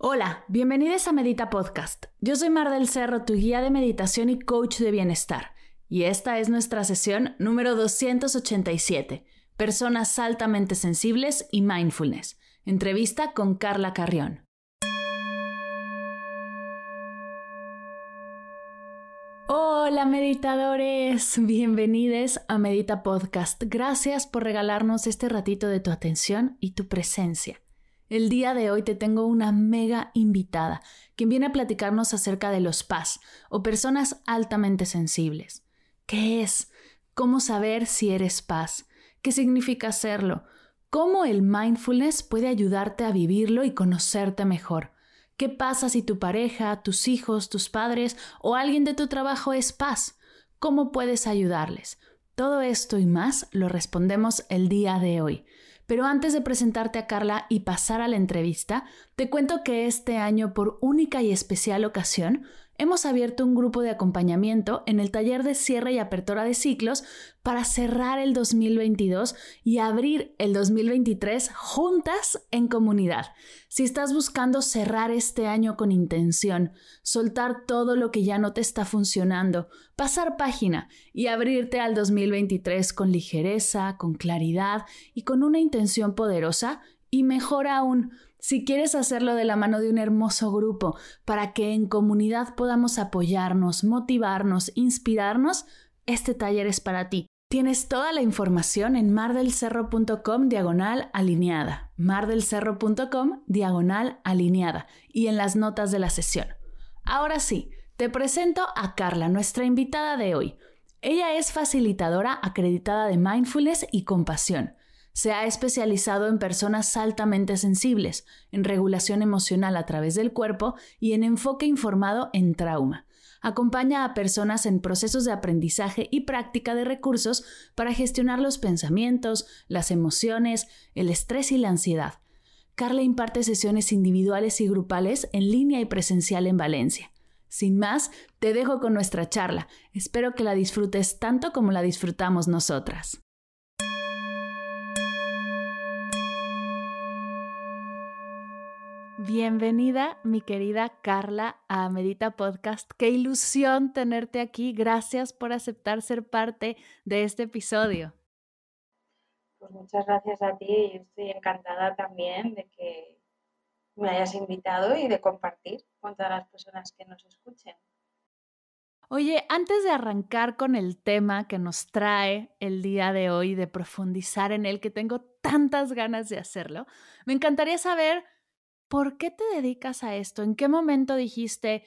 Hola, bienvenidos a Medita Podcast. Yo soy Mar del Cerro, tu guía de meditación y coach de bienestar. Y esta es nuestra sesión número 287, Personas altamente sensibles y mindfulness. Entrevista con Carla Carrión. Hola meditadores, bienvenidos a Medita Podcast. Gracias por regalarnos este ratito de tu atención y tu presencia. El día de hoy te tengo una mega invitada, quien viene a platicarnos acerca de los PAS o personas altamente sensibles. ¿Qué es? ¿Cómo saber si eres paz? ¿Qué significa serlo? ¿Cómo el mindfulness puede ayudarte a vivirlo y conocerte mejor? ¿Qué pasa si tu pareja, tus hijos, tus padres o alguien de tu trabajo es paz? ¿Cómo puedes ayudarles? Todo esto y más lo respondemos el día de hoy. Pero antes de presentarte a Carla y pasar a la entrevista, te cuento que este año, por única y especial ocasión, hemos abierto un grupo de acompañamiento en el taller de cierre y apertura de ciclos para cerrar el 2022 y abrir el 2023 juntas en comunidad. Si estás buscando cerrar este año con intención, soltar todo lo que ya no te está funcionando, pasar página y abrirte al 2023 con ligereza, con claridad y con una intención poderosa, y mejor aún, si quieres hacerlo de la mano de un hermoso grupo para que en comunidad podamos apoyarnos, motivarnos, inspirarnos, este taller es para ti. Tienes toda la información en mardelcerro.com diagonal alineada, mardelcerro.com diagonal alineada y en las notas de la sesión. Ahora sí, te presento a Carla, nuestra invitada de hoy. Ella es facilitadora acreditada de mindfulness y compasión. Se ha especializado en personas altamente sensibles, en regulación emocional a través del cuerpo y en enfoque informado en trauma. Acompaña a personas en procesos de aprendizaje y práctica de recursos para gestionar los pensamientos, las emociones, el estrés y la ansiedad. Carla imparte sesiones individuales y grupales en línea y presencial en Valencia. Sin más, te dejo con nuestra charla. Espero que la disfrutes tanto como la disfrutamos nosotras. Bienvenida, mi querida Carla, a Medita Podcast. Qué ilusión tenerte aquí. Gracias por aceptar ser parte de este episodio. Pues muchas gracias a ti. Yo estoy encantada también de que me hayas invitado y de compartir con todas las personas que nos escuchen. Oye, antes de arrancar con el tema que nos trae el día de hoy, de profundizar en él, que tengo tantas ganas de hacerlo, me encantaría saber ¿por qué te dedicas a esto? ¿En qué momento dijiste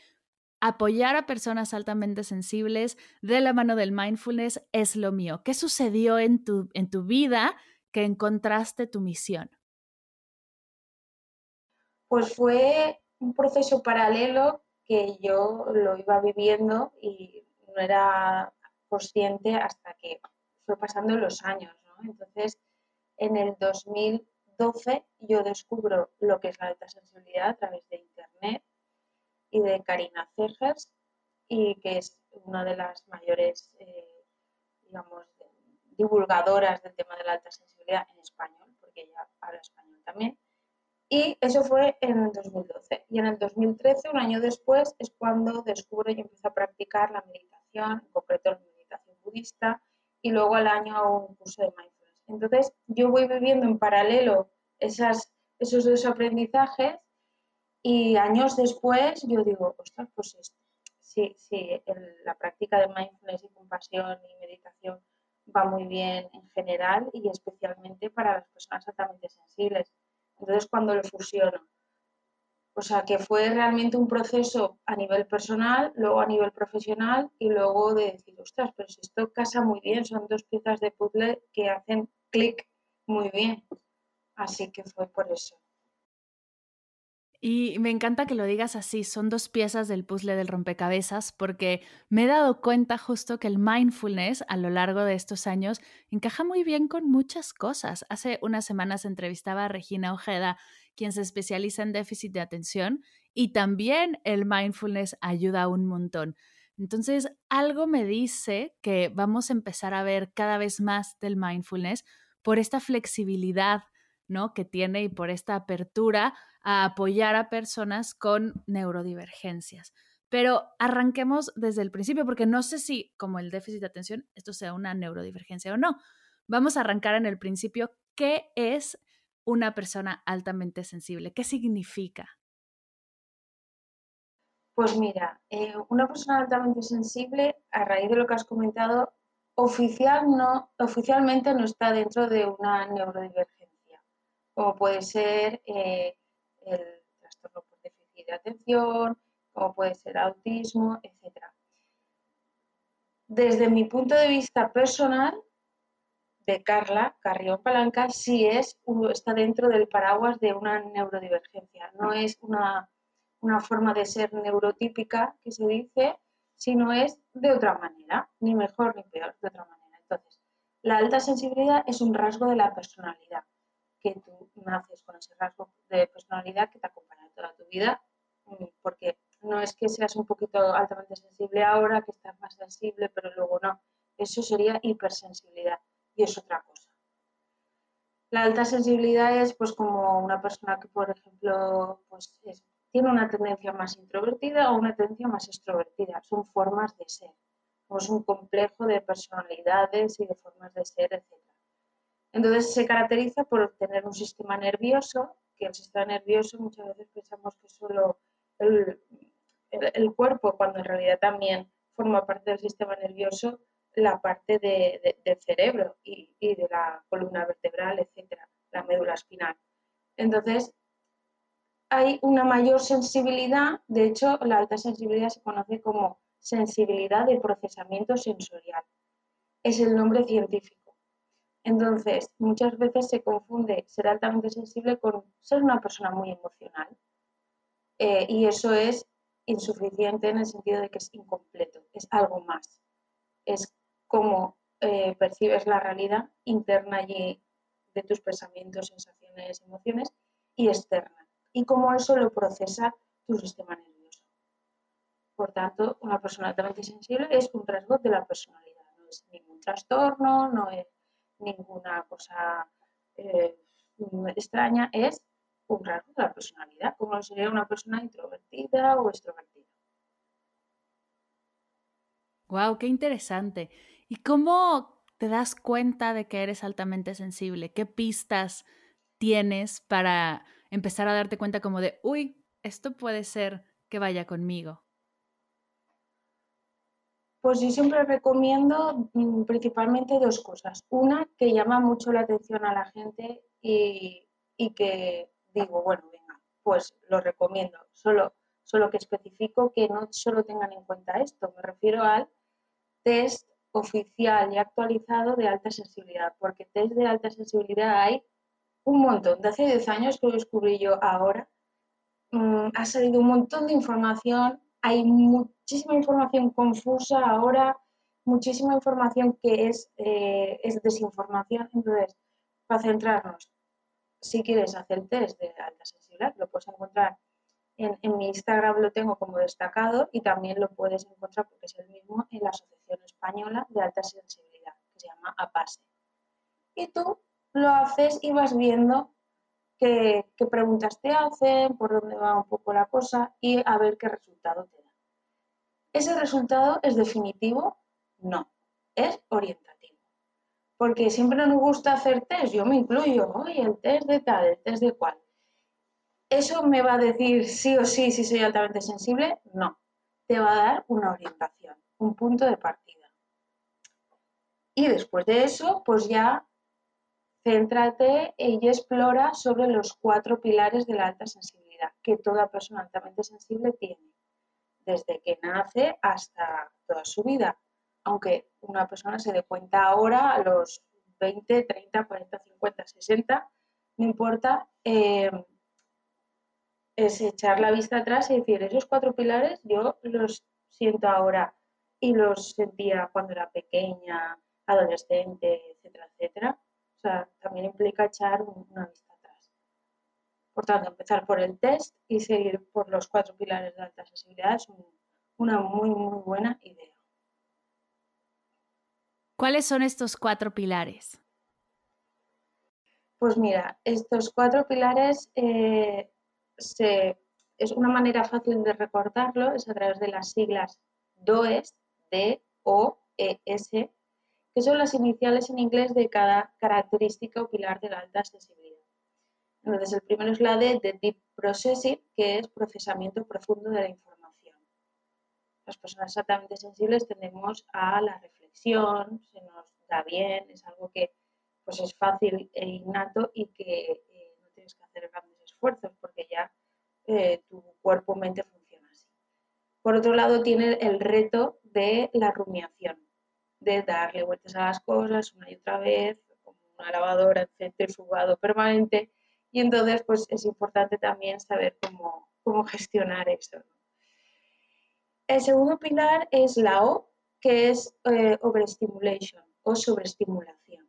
apoyar a personas altamente sensibles de la mano del mindfulness es lo mío? ¿Qué sucedió en tu, en tu vida que encontraste tu misión? Pues fue un proceso paralelo que yo lo iba viviendo y no era consciente hasta que fue pasando los años. Entonces, en el 2000 12 yo descubro lo que es la alta sensibilidad a través de Internet y de Karina Cegers, y que es una de las mayores, eh, digamos, divulgadoras del tema de la alta sensibilidad en español, porque ella habla español también. Y eso fue en el 2012. Y en el 2013, un año después, es cuando descubro y empiezo a practicar la meditación, en concreto la meditación budista, y luego al año hago un curso de mindfulness entonces, yo voy viviendo en paralelo esas, esos dos aprendizajes y años después yo digo, ostras, pues esto, sí, sí, la práctica de mindfulness y compasión y meditación va muy bien en general y especialmente para las personas altamente sensibles. Entonces, cuando lo fusiono, o sea, que fue realmente un proceso a nivel personal, luego a nivel profesional y luego de decir, ostras, pero si esto casa muy bien, son dos piezas de puzzle que hacen clic muy bien. Así que fue por eso. Y me encanta que lo digas así, son dos piezas del puzzle del rompecabezas, porque me he dado cuenta justo que el mindfulness a lo largo de estos años encaja muy bien con muchas cosas. Hace unas semanas entrevistaba a Regina Ojeda, quien se especializa en déficit de atención, y también el mindfulness ayuda un montón. Entonces, algo me dice que vamos a empezar a ver cada vez más del mindfulness por esta flexibilidad ¿no? que tiene y por esta apertura a apoyar a personas con neurodivergencias. Pero arranquemos desde el principio, porque no sé si, como el déficit de atención, esto sea una neurodivergencia o no. Vamos a arrancar en el principio. ¿Qué es una persona altamente sensible? ¿Qué significa? Pues mira, eh, una persona altamente sensible, a raíz de lo que has comentado, oficial no, oficialmente no está dentro de una neurodivergencia, como puede ser eh, el trastorno por déficit de atención, como puede ser autismo, etc. Desde mi punto de vista personal, de Carla Carrión Palanca, sí es, está dentro del paraguas de una neurodivergencia, no es una, una forma de ser neurotípica que se dice, sino es de otra manera, ni mejor ni peor, de otra manera. Entonces, la alta sensibilidad es un rasgo de la personalidad, que tú naces con ese rasgo de personalidad que te acompaña toda tu vida, mm, porque no es que seas un poquito altamente sensible ahora, que estás más sensible, pero luego no. Eso sería hipersensibilidad y es otra cosa. La alta sensibilidad es pues como una persona que, por ejemplo, pues es tiene una tendencia más introvertida o una tendencia más extrovertida. Son formas de ser. Es un complejo de personalidades y de formas de ser, etc. Entonces se caracteriza por tener un sistema nervioso, que el sistema nervioso muchas veces pensamos que solo el, cuerpo, cuando en realidad también forma parte del sistema nervioso la parte del cerebro y, y, de la columna vertebral, etcétera, la médula espinal. Entonces, hay una mayor sensibilidad, de hecho la alta sensibilidad se conoce como sensibilidad de procesamiento sensorial. Es el nombre científico. Entonces, muchas veces se confunde ser altamente sensible con ser una persona muy emocional. Eh, y eso es insuficiente en el sentido de que es incompleto, es algo más. Es como eh, percibes la realidad interna allí de tus pensamientos, sensaciones, emociones y externa y cómo eso lo procesa tu sistema nervioso. Por tanto, una persona altamente sensible es un rasgo de la personalidad, no es ningún trastorno, no es ninguna cosa eh, extraña, es un rasgo de la personalidad, como sería una persona introvertida o extrovertida. Wow, qué interesante. ¿Y cómo te das cuenta de que eres altamente sensible? ¿Qué pistas tienes para empezar a darte cuenta como de, uy, esto puede ser que vaya conmigo? Pues yo siempre recomiendo mm, principalmente dos cosas. Una que llama mucho la atención a la gente y, que digo, bueno, venga, pues lo recomiendo. Solo, solo que especifico que no solo tengan en cuenta esto. Me refiero al test oficial y actualizado de alta sensibilidad, porque test de alta sensibilidad hay un montón. De hace 10 años que lo descubrí yo ahora, mm, ha salido un montón de información, hay muchísima información confusa ahora, muchísima información que es, eh, es desinformación. Entonces, para centrarnos, si quieres hacer el test de alta sensibilidad, lo puedes encontrar en, en, mi Instagram, lo tengo como destacado y también lo puedes encontrar, porque es el mismo, en la Asociación Española de Alta Sensibilidad, que se llama APASE. Y tú lo haces y vas viendo qué, preguntas te hacen, por dónde va un poco la cosa y a ver qué resultado te da. ¿Ese resultado es definitivo? No, es orientativo. Porque siempre nos gusta hacer test, yo me incluyo, oye, el test de tal, el test de cual. ¿Eso me va a decir sí o sí si soy altamente sensible? No, te va a dar una orientación, un punto de partida. Y después de eso, pues ya Céntrate y explora sobre los cuatro pilares de la alta sensibilidad que toda persona altamente sensible tiene, desde que nace hasta toda su vida. Aunque una persona se dé cuenta ahora, a los 20, 30, 40, 50, 60, no importa, eh, es echar la vista atrás y decir, esos cuatro pilares yo los siento ahora y los sentía cuando era pequeña, adolescente, etcétera, etcétera. O sea, también implica echar una vista atrás. Por tanto, empezar por el test y seguir por los cuatro pilares de alta sensibilidad es una muy, muy buena idea. ¿Cuáles son estos cuatro pilares? Pues mira, estos cuatro pilares eh, es una manera fácil de recordarlo, es a través de las siglas DOES, D-O-E-S, que son las iniciales en inglés de cada característica o pilar de la alta sensibilidad. Entonces, el primero es la D de Deep Processing, que es procesamiento profundo de la información. Las personas exactamente sensibles tendemos a la reflexión, se nos da bien, es algo que pues, es fácil e innato y que eh, no tienes que hacer grandes esfuerzos porque ya eh, tu cuerpo-mente funciona así. Por otro lado, tiene el reto de la rumiación, de darle vueltas a las cosas una y otra vez, como una lavadora, centrifugado permanente, y entonces pues es importante también saber cómo, cómo gestionar eso. El segundo pilar es la O, que es eh, overstimulation o sobreestimulación,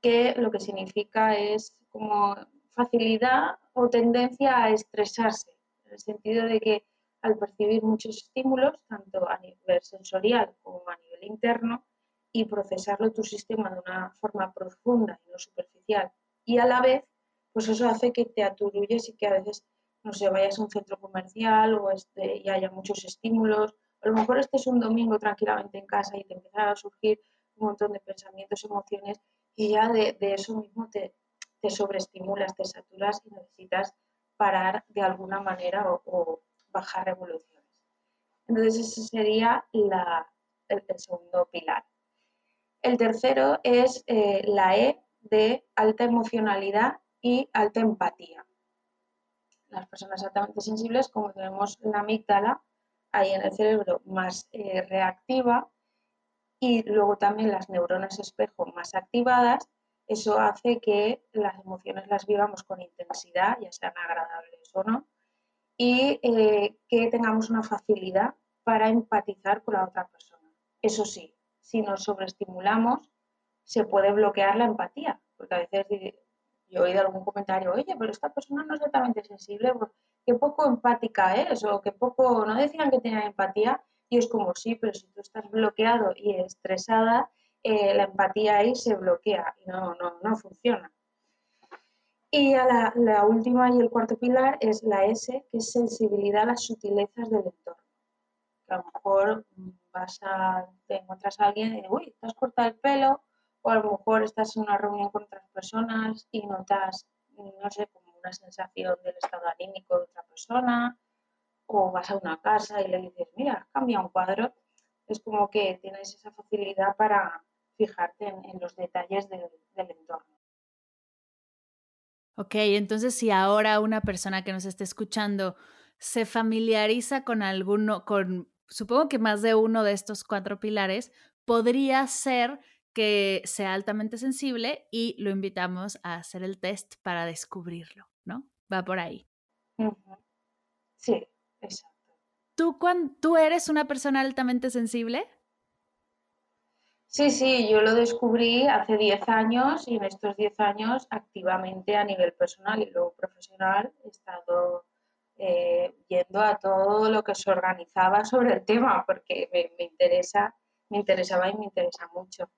que lo que significa es como facilidad o tendencia a estresarse, en el sentido de que al percibir muchos estímulos, tanto a nivel sensorial como a nivel interno, y procesarlo tu sistema de una forma profunda y no superficial, y a la vez, pues eso hace que te aturulles y que a veces, no sé, vayas a un centro comercial o este, y haya muchos estímulos, a lo mejor estés un domingo tranquilamente en casa y te empiezan a surgir un montón de pensamientos, emociones, y ya de, eso mismo te, te sobreestimulas, te saturas y necesitas parar de alguna manera o bajar revoluciones. Entonces ese sería el, segundo pilar. El tercero es eh, la E de alta emocionalidad y alta empatía. Las personas altamente sensibles, como tenemos la amígdala ahí en el cerebro más eh, reactiva y luego también las neuronas espejo más activadas, eso hace que las emociones las vivamos con intensidad, ya sean agradables o no, y eh, que tengamos una facilidad para empatizar con la otra persona. Eso sí, si nos sobreestimulamos, se puede bloquear la empatía, porque a veces yo he oído algún comentario, oye, pero esta persona no es totalmente sensible, pues, qué poco empática es, o qué poco, no decían que tenía empatía, y es como sí, pero si tú estás bloqueado y estresada, eh, la empatía ahí se bloquea y no, no, no funciona. Y a la, última y el cuarto pilar es la S, que es sensibilidad a las sutilezas del entorno. a lo mejor vas a, te encuentras a alguien y, uy, te has cortado el pelo, o a lo mejor estás en una reunión con otras personas y notas, no sé, como una sensación del estado anímico de otra persona, o vas a una casa y le dices, mira, cambia un cuadro. Es como que tienes esa facilidad para fijarte en, los detalles del entorno. Ok, entonces si ahora una persona que nos esté escuchando se familiariza con alguno, con supongo que más de uno de estos cuatro pilares, podría ser que sea altamente sensible y lo invitamos a hacer el test para descubrirlo, ¿no? Va por ahí. Sí, exacto. ¿Tú, ¿Tú eres una persona altamente sensible? Sí, sí, yo lo descubrí hace 10 años y en estos 10 años activamente a nivel personal y luego profesional he estado eh, yendo a todo lo que se organizaba sobre el tema porque me, interesa, me interesaba y me interesa mucho.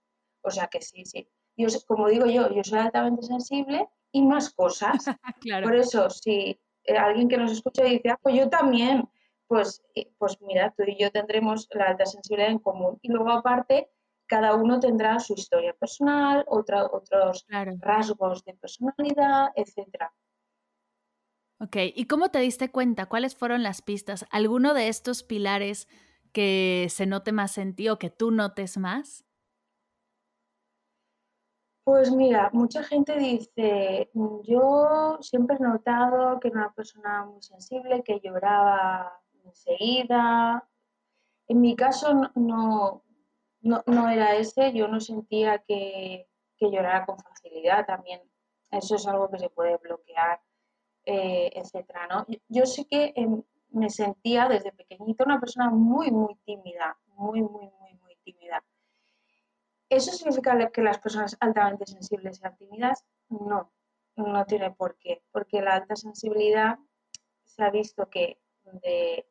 O sea que sí, sí. Yo, como digo yo, yo soy altamente sensible y más cosas. Por eso, si eh, alguien que nos escucha dice, ah, pues yo también, pues, eh, pues mira, tú y yo tendremos la alta sensibilidad en común. Y luego aparte cada uno tendrá su historia personal, otros rasgos de personalidad, etc. Ok, ¿y cómo te diste cuenta? ¿Cuáles fueron las pistas? ¿Alguno de estos pilares que se note más en ti o que tú notes más? Pues mira, mucha gente dice, yo siempre he notado que era una persona muy sensible, que lloraba enseguida. En mi caso no, no, no era ese, yo no sentía que, llorara con facilidad también. Eso es algo que se puede bloquear eh, etcétera, ¿no? Yo, sí que em, me sentía desde pequeñita una persona muy, muy tímida, muy, muy, muy, muy tímida. ¿Eso significa que las personas altamente sensibles sean tímidas? No, no tiene por qué, porque la alta sensibilidad se ha visto que de,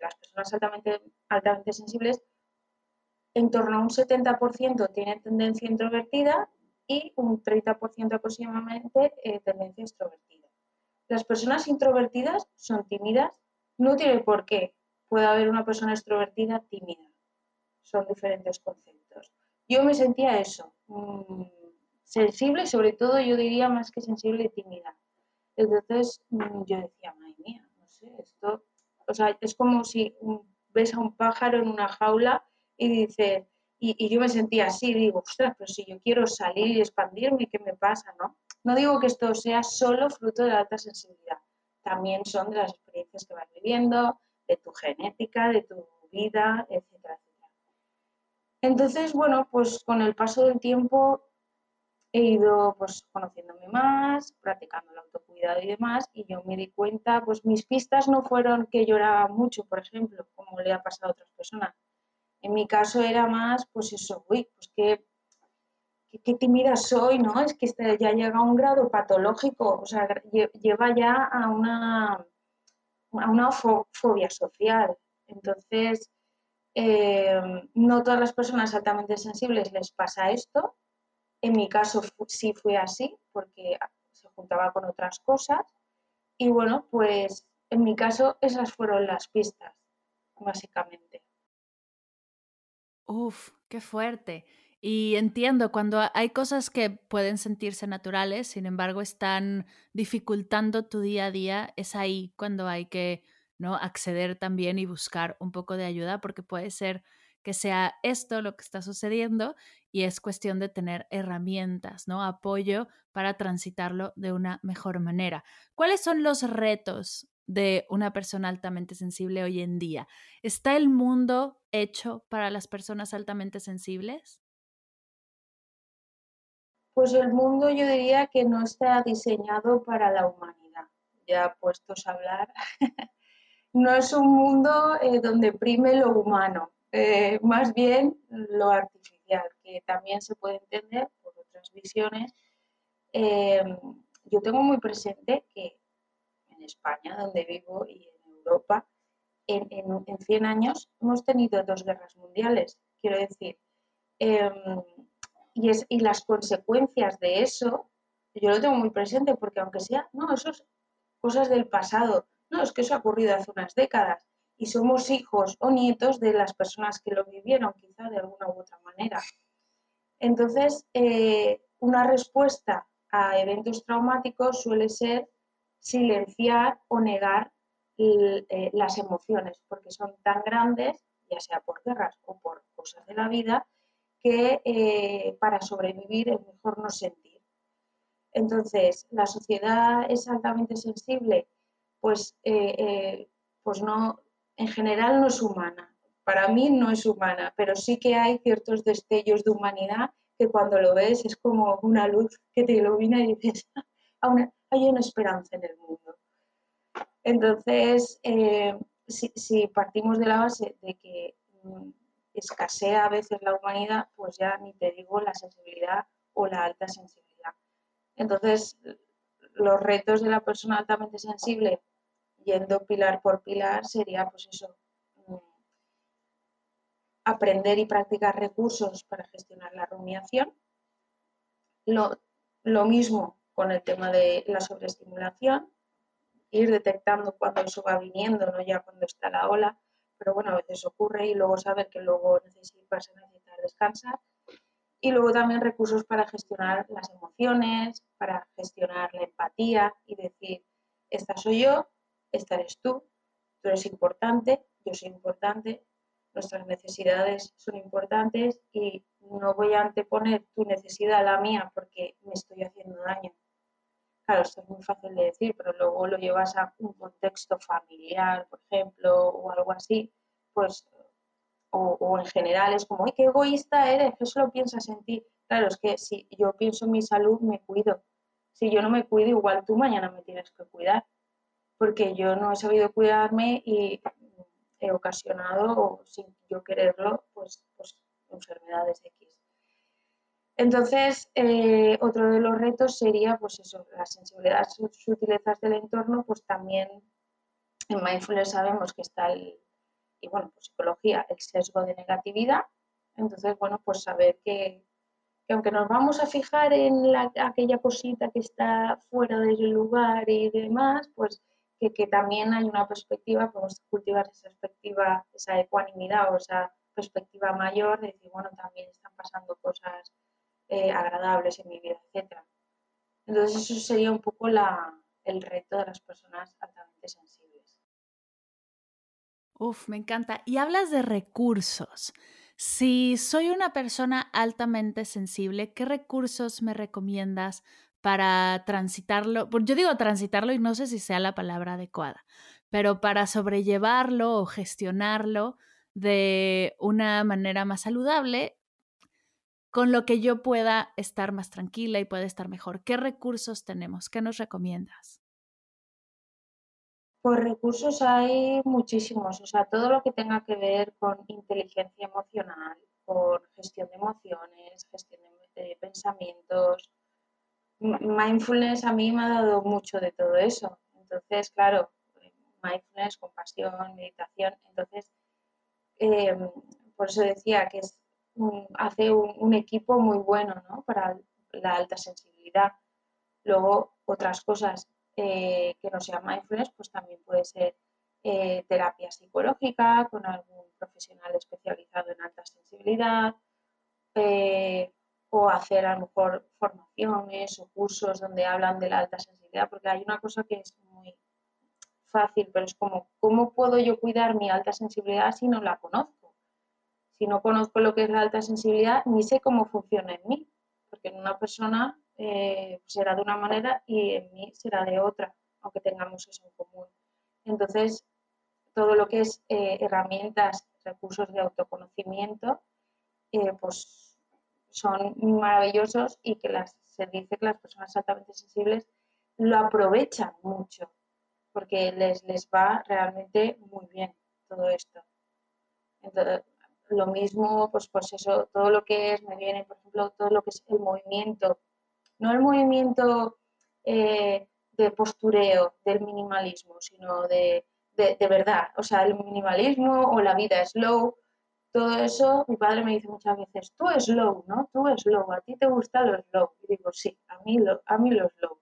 las personas altamente, altamente sensibles, en torno a un 70% tiene tendencia introvertida y un 30% aproximadamente eh, tendencia extrovertida. Las personas introvertidas son tímidas, no tiene por qué. Puede haber una persona extrovertida tímida. Son diferentes conceptos. Yo me sentía eso, mm, sensible, sobre todo yo diría más que sensible y tímida. Entonces mm, yo decía, madre mía, no sé, esto, o sea, es como si ves a un pájaro en una jaula y dices, y, yo me sentía así, digo, ostras, pero si yo quiero salir y expandirme, ¿qué me pasa? ¿no? digo que esto sea solo fruto de la alta sensibilidad, también son de las experiencias que vas viviendo, de tu genética, de tu vida, etcétera, etcétera. Entonces, bueno, pues con el paso del tiempo he ido pues conociéndome más, practicando el autocuidado y demás, y yo me di cuenta, pues mis pistas no fueron que lloraba mucho, por ejemplo, como le ha pasado a otras personas, en mi caso era más, pues eso, uy, pues qué, qué, tímida soy, ¿no? Es que este ya llega a un grado patológico, o sea, lleva ya a una, a una fobia social. Entonces, eh, no todas las personas altamente sensibles les pasa esto. En mi caso sí fue así, porque se juntaba con otras cosas. Y bueno, pues en mi caso esas fueron las pistas, básicamente. Uf, qué fuerte. Y entiendo, cuando hay cosas que pueden sentirse naturales, sin embargo, están dificultando tu día a día, es ahí cuando hay que ¿no? acceder también y buscar un poco de ayuda, porque puede ser que sea esto lo que está sucediendo y es cuestión de tener herramientas, ¿no? Apoyo para transitarlo de una mejor manera. ¿Cuáles son los retos de una persona altamente sensible hoy en día? ¿Está el mundo hecho para las personas altamente sensibles? Pues el mundo yo diría que no está diseñado para la humanidad. Ya puestos a hablar, no es un mundo eh, donde prime lo humano, eh, más bien lo artificial, que también se puede entender por otras visiones. Eh, yo tengo muy presente que España, donde vivo, y en Europa, en, en, 100 años hemos tenido dos guerras mundiales, quiero decir. Em, y, las consecuencias de eso, yo lo tengo muy presente porque aunque sea, no, eso es cosas del pasado, no, es que eso ha ocurrido hace unas décadas y somos hijos o nietos de las personas que lo vivieron, quizá de alguna u otra manera. Entonces, eh, una respuesta a eventos traumáticos suele ser silenciar o negar eh, las emociones, porque son tan grandes, ya sea por guerras o por cosas de la vida, que eh, para sobrevivir es mejor no sentir. Entonces, la sociedad es altamente sensible, pues, eh, pues no, en general no es humana. Para mí no es humana, pero sí que hay ciertos destellos de humanidad que cuando lo ves es como una luz que te ilumina y dices, hay una esperanza en el mundo. Entonces, eh, si, partimos de la base de que mm, escasea a veces la humanidad, pues ya ni te digo la sensibilidad o la alta sensibilidad. Entonces, los retos de la persona altamente sensible, yendo pilar por pilar, sería pues eso, mm, aprender y practicar recursos para gestionar la rumiación. Lo, lo mismo con el tema de la sobreestimulación, ir detectando cuando eso va viniendo, no ya cuando está la ola, pero bueno, a veces ocurre y luego saber que luego a necesitar descansar. Y luego también recursos para gestionar las emociones, para gestionar la empatía y decir, esta soy yo, esta eres tú, tú eres importante, yo soy importante, nuestras necesidades son importantes y no voy a anteponer tu necesidad a la mía porque me estoy haciendo daño. Claro, esto es muy fácil de decir, pero luego lo llevas a un contexto familiar, por ejemplo, o algo así, pues, o, en general es como, ¡ay, qué egoísta eres! ¿Qué solo piensas en ti? Claro, es que si yo pienso en mi salud, me cuido. Si yo no me cuido, igual tú mañana me tienes que cuidar. porque yo no he sabido cuidarme y he ocasionado, sin yo quererlo, pues, pues enfermedades X. Entonces, eh, otro de los retos sería, pues eso, las sensibilidades sutilezas del entorno, pues también en mindfulness sabemos que está el, y bueno, pues psicología, el sesgo de negatividad. Entonces, bueno, pues saber que, aunque nos vamos a fijar en aquella cosita que está fuera del lugar y demás, pues que, también hay una perspectiva, podemos cultivar esa perspectiva, esa ecuanimidad o esa perspectiva mayor de decir, bueno, también están pasando cosas eh, agradables en mi vida, etc. Entonces, eso sería un poco el reto de las personas altamente sensibles. Uf, me encanta. Y hablas de recursos. Si soy una persona altamente sensible, ¿qué recursos me recomiendas para transitarlo? Yo digo transitarlo y no sé si sea la palabra adecuada, pero para sobrellevarlo o gestionarlo de una manera más saludable, con lo que yo pueda estar más tranquila y pueda estar mejor. ¿Qué recursos tenemos? ¿Qué nos recomiendas? Pues recursos hay muchísimos, o sea, todo lo que tenga que ver con inteligencia emocional, con gestión de emociones, gestión de, pensamientos. Mindfulness a mí me ha dado mucho de todo eso. Entonces, claro, mindfulness, compasión, meditación. Entonces, em, por eso decía que es hace un, equipo muy bueno ¿no? para la alta sensibilidad. Luego, otras cosas eh, que no sea mindfulness, pues también puede ser eh, terapia psicológica con algún profesional especializado en alta sensibilidad eh, o hacer a lo mejor formaciones o cursos donde hablan de la alta sensibilidad, porque hay una cosa que es muy fácil, pero es como, ¿cómo puedo yo cuidar mi alta sensibilidad si no la conozco? Si no conozco lo que es la alta sensibilidad, ni sé cómo funciona en mí, porque en una persona eh, será de una manera y en mí será de otra, aunque tengamos eso en común. Entonces, todo lo que es eh, herramientas, recursos de autoconocimiento, eh, pues son maravillosos y que las, se dice que las personas altamente sensibles lo aprovechan mucho, porque les, les va realmente muy bien todo esto. Entonces, lo mismo, pues, pues eso, todo lo que es, me viene, por ejemplo, todo lo que es el movimiento no el movimiento eh, de postureo del minimalismo, sino de, verdad, o sea, el minimalismo o la vida slow, todo eso, mi padre me dice muchas veces, tú slow, ¿no? Tú slow, a ti te gusta lo slow. Y digo, sí, a mí lo, a mí lo slow.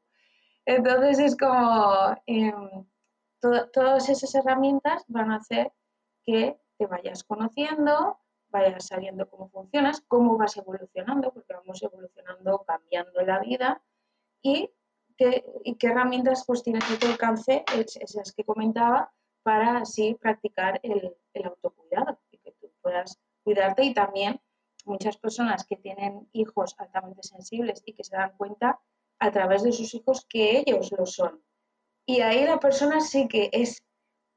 Entonces es como, em, todas esas herramientas van a hacer que te vayas conociendo, vayas sabiendo cómo funcionas, cómo vas evolucionando, porque vamos evolucionando, cambiando la vida y qué, herramientas pues tienes a tu alcance, esas que comentaba, para así practicar el, el autocuidado y que tú puedas cuidarte y también muchas personas que tienen hijos altamente sensibles y que se dan cuenta a través de sus hijos que ellos lo son. Y ahí la persona sí que es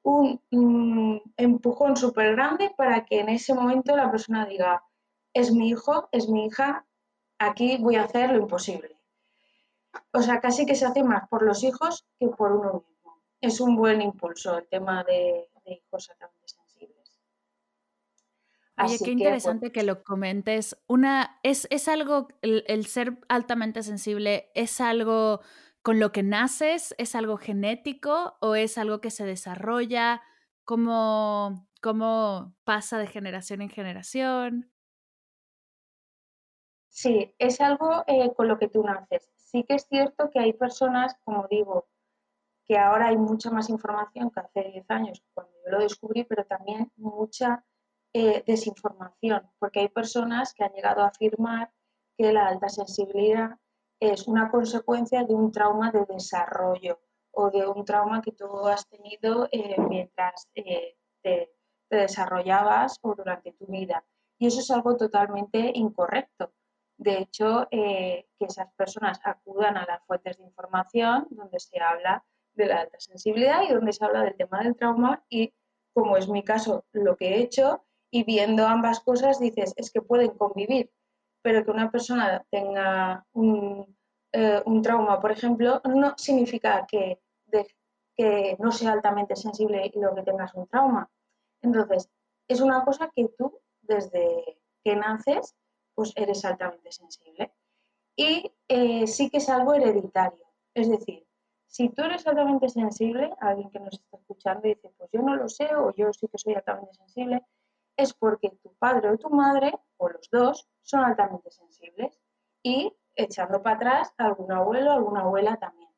un empujón súper grande para que en ese momento la persona diga, es mi hijo, es mi hija, aquí voy a hacer lo imposible. O sea, casi que se hace más por los hijos que por uno mismo. Es un buen impulso el tema de, hijos altamente sensibles. Oye, qué interesante que, pues lo comentes. Una, es, es algo, el ser altamente sensible es algo con lo que naces? ¿Es algo genético o es algo que se desarrolla? ¿Cómo, pasa de generación en generación? Sí, es algo eh, con lo que tú naces. Sí que es cierto que hay personas, como digo, que ahora hay mucha más información que hace 10 años cuando yo lo descubrí, pero también mucha eh, desinformación, porque hay personas que han llegado a afirmar que la alta sensibilidad es una consecuencia de un trauma de desarrollo o de un trauma que tú has tenido eh, mientras eh, te, desarrollabas o durante tu vida. Y eso es algo totalmente incorrecto. De hecho, eh, que esas personas acudan a las fuentes de información donde se habla de la alta sensibilidad y donde se habla del tema del trauma y, como es mi caso, lo que he hecho, y viendo ambas cosas dices, es que pueden convivir pero que una persona tenga un, eh, un trauma, por ejemplo, no significa que, que no sea altamente sensible y lo que tengas un trauma. Entonces, es una cosa que tú desde que naces, pues eres altamente sensible. Y eh, sí que es algo hereditario. Es decir, si tú eres altamente sensible, alguien que nos está escuchando dice, pues yo no lo sé o yo sí que soy altamente sensible, es porque tu padre o tu madre, o los dos, son altamente sensibles. Y echando para atrás, algún abuelo, alguna abuela también.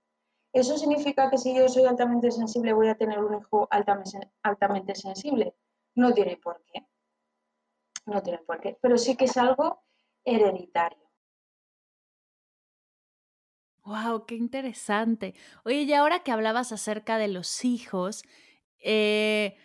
¿Eso significa que si yo soy altamente sensible voy a tener un hijo altamente sensible? No tiene por qué. No tiene por qué. Pero sí que es algo hereditario. Wow, qué interesante. Oye, y ahora que hablabas acerca de los hijos, eh,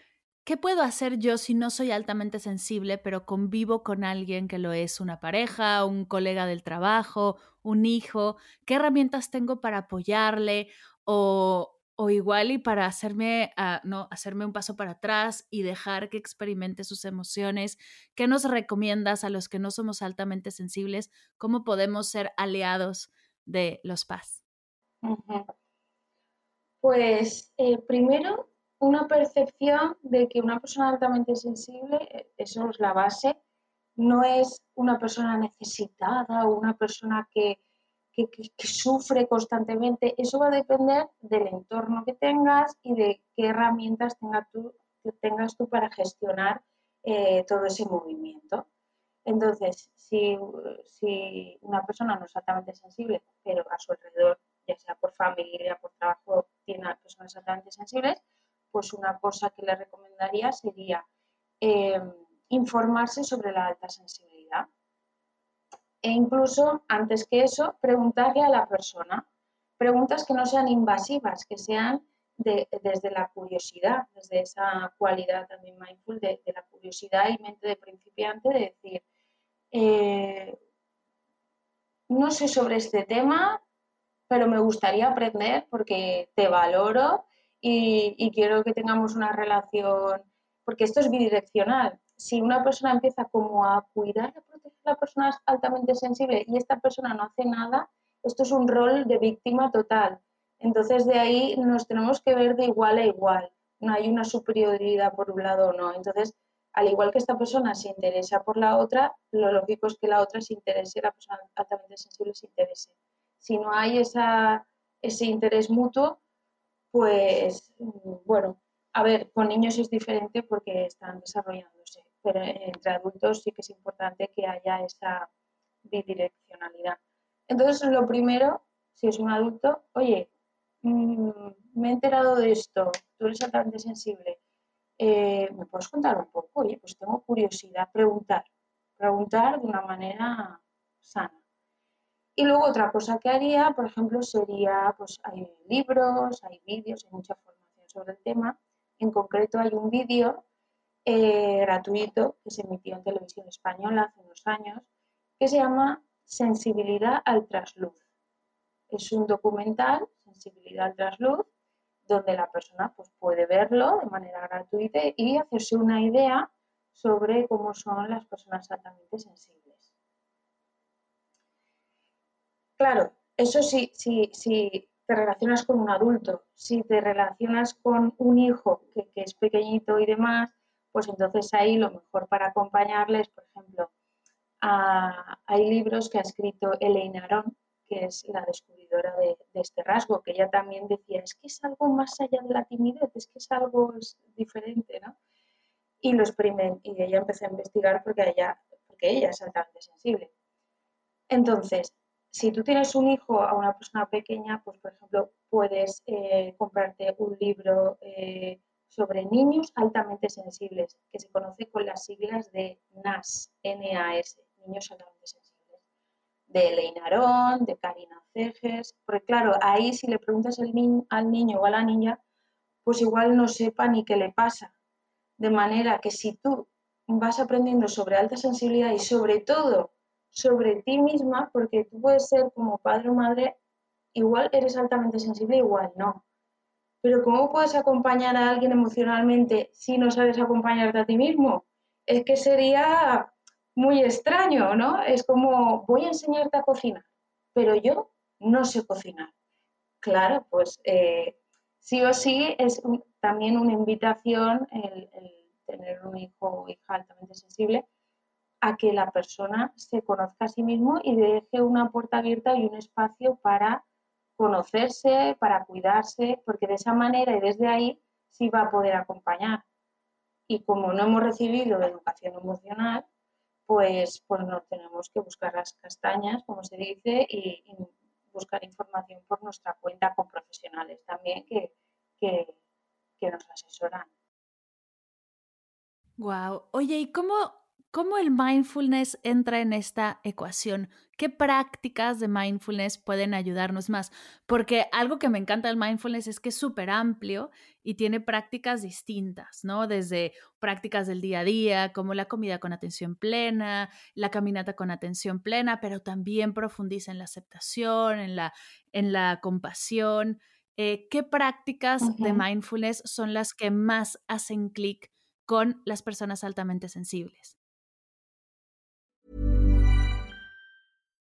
¿qué puedo hacer yo si no soy altamente sensible, pero convivo con alguien que lo es, una pareja, un colega del trabajo, un hijo? ¿Qué herramientas tengo para apoyarle? O, igual y para hacerme, ah, no, hacerme un paso para atrás y dejar que experimente sus emociones. ¿Qué nos recomiendas a los que no somos altamente sensibles? ¿Cómo podemos ser aliados de los PAS? Pues eh, primero, una percepción de que una persona altamente sensible, eh, eso es la base, no es una persona necesitada o una persona que, que, sufre constantemente, eso va a depender del entorno que tengas y de qué herramientas tú, tengas tú para gestionar eh, todo ese movimiento. Entonces, si, si, una persona no es altamente sensible, pero a su alrededor, ya sea por familia, por trabajo, tiene personas altamente sensibles, pues una cosa que le recomendaría sería eh, informarse sobre la alta sensibilidad e incluso, antes que eso, preguntarle a la persona. Preguntas que no sean invasivas, que sean desde la curiosidad, desde esa cualidad también mindful de, la curiosidad y mente de principiante, de decir, eh, no sé sobre este tema, pero me gustaría aprender porque te valoro y, y, quiero que tengamos una relación, porque esto es bidireccional. Si una persona empieza como a cuidar a proteger la persona altamente sensible y esta persona no hace nada, esto es un rol de víctima total. Entonces de ahí nos tenemos que ver de igual a igual. No hay una superioridad por un lado o no. Entonces, al igual que esta persona se interesa por la otra, lo lógico es que la otra se interese, la persona altamente sensible se interese. Si no hay esa, ese interés mutuo, pues bueno, a ver, con niños es diferente porque están desarrollándose pero entre adultos sí que es importante que haya esa bidireccionalidad. Entonces, lo primero, si es un adulto, oye, mm, me he enterado de esto, tú eres altamente sensible, eh, ¿me puedes contar un poco? Oye, pues tengo curiosidad, preguntar, preguntar de una manera sana. Y luego otra cosa que haría, por ejemplo, sería, pues hay libros, hay vídeos, hay mucha formación sobre el tema. En concreto hay un vídeo eh, gratuito que se emitió en televisión española hace unos años, que se llama Sensibilidad al trasluz. Es un documental, Sensibilidad al trasluz, donde la persona pues, puede verlo de manera gratuita y hacerse una idea sobre cómo son las personas altamente sensibles. Claro, eso sí, sí, sí te relacionas con un adulto, si te relacionas con un hijo que, que es pequeñito y demás, pues entonces ahí lo mejor para acompañarles, por ejemplo, hay libros que ha escrito Elaine Aron, que es la descubridora de, este rasgo, que ella también decía, es que es algo más allá de la timidez, es que es algo diferente, ¿no? Y, lo y ella empezó a investigar porque ella, porque ella es altamente sensible. Entonces, si tú tienes un hijo a una persona pequeña, pues por ejemplo, puedes eh, comprarte un libro eh, sobre niños altamente sensibles, que se conoce con las siglas de NAS, NAS, niños altamente sensibles, de Leinarón, de Karina Cejes, porque claro, ahí si le preguntas al niño o a la niña, pues igual no sepa ni qué le pasa. De manera que si tú vas aprendiendo sobre alta sensibilidad y sobre todo sobre ti misma, porque tú puedes ser como padre o madre, igual eres altamente sensible, igual no. Pero ¿cómo puedes acompañar a alguien emocionalmente si no sabes acompañarte a ti mismo? Es que sería muy extraño, ¿no? Es como, voy a enseñarte a cocinar, pero yo no sé cocinar. Claro, pues eh, sí o sí es también una invitación el, tener un hijo o hija altamente sensible a que la persona se conozca a sí mismo y deje una puerta abierta y un espacio para conocerse, para cuidarse, porque de esa manera y desde ahí sí va a poder acompañar. Y como no hemos recibido educación emocional, pues, pues nos tenemos que buscar las castañas, como se dice, y, buscar información por nuestra cuenta con profesionales también que, que, que nos asesoran. Wow. Oye, ¿y cómo, ¿Cómo el mindfulness entra en esta ecuación? ¿Qué prácticas de mindfulness pueden ayudarnos más? Porque algo que me encanta del mindfulness es que es súper amplio y tiene prácticas distintas, ¿no? Desde prácticas del día a día, como la comida con atención plena, la caminata con atención plena, pero también profundiza en la aceptación, en la, en la compasión. Eh, ¿Qué prácticas de mindfulness son las que más hacen clic con las personas altamente sensibles?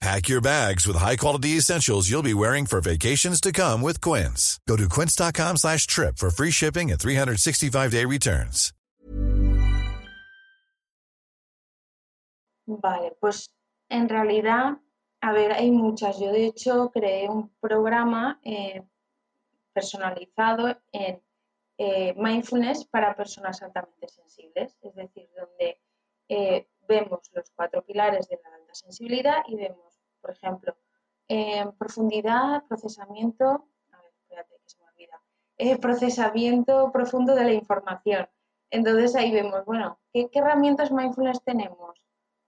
Pack your bags with high-quality essentials you'll be wearing for vacations to come with Quince. Go to quince.com slash trip for free shipping and 365-day returns. Vale, pues en realidad, a ver, hay muchas. Yo de hecho creé un programa eh, personalizado en eh, mindfulness para personas altamente sensibles, es decir, donde eh, vemos los cuatro pilares de la alta sensibilidad y vemos por ejemplo, en profundidad, procesamiento, a ver, espérate que se me olvida, eh, procesamiento profundo de la información. Entonces ahí vemos, bueno, ¿qué, herramientas mindfulness tenemos?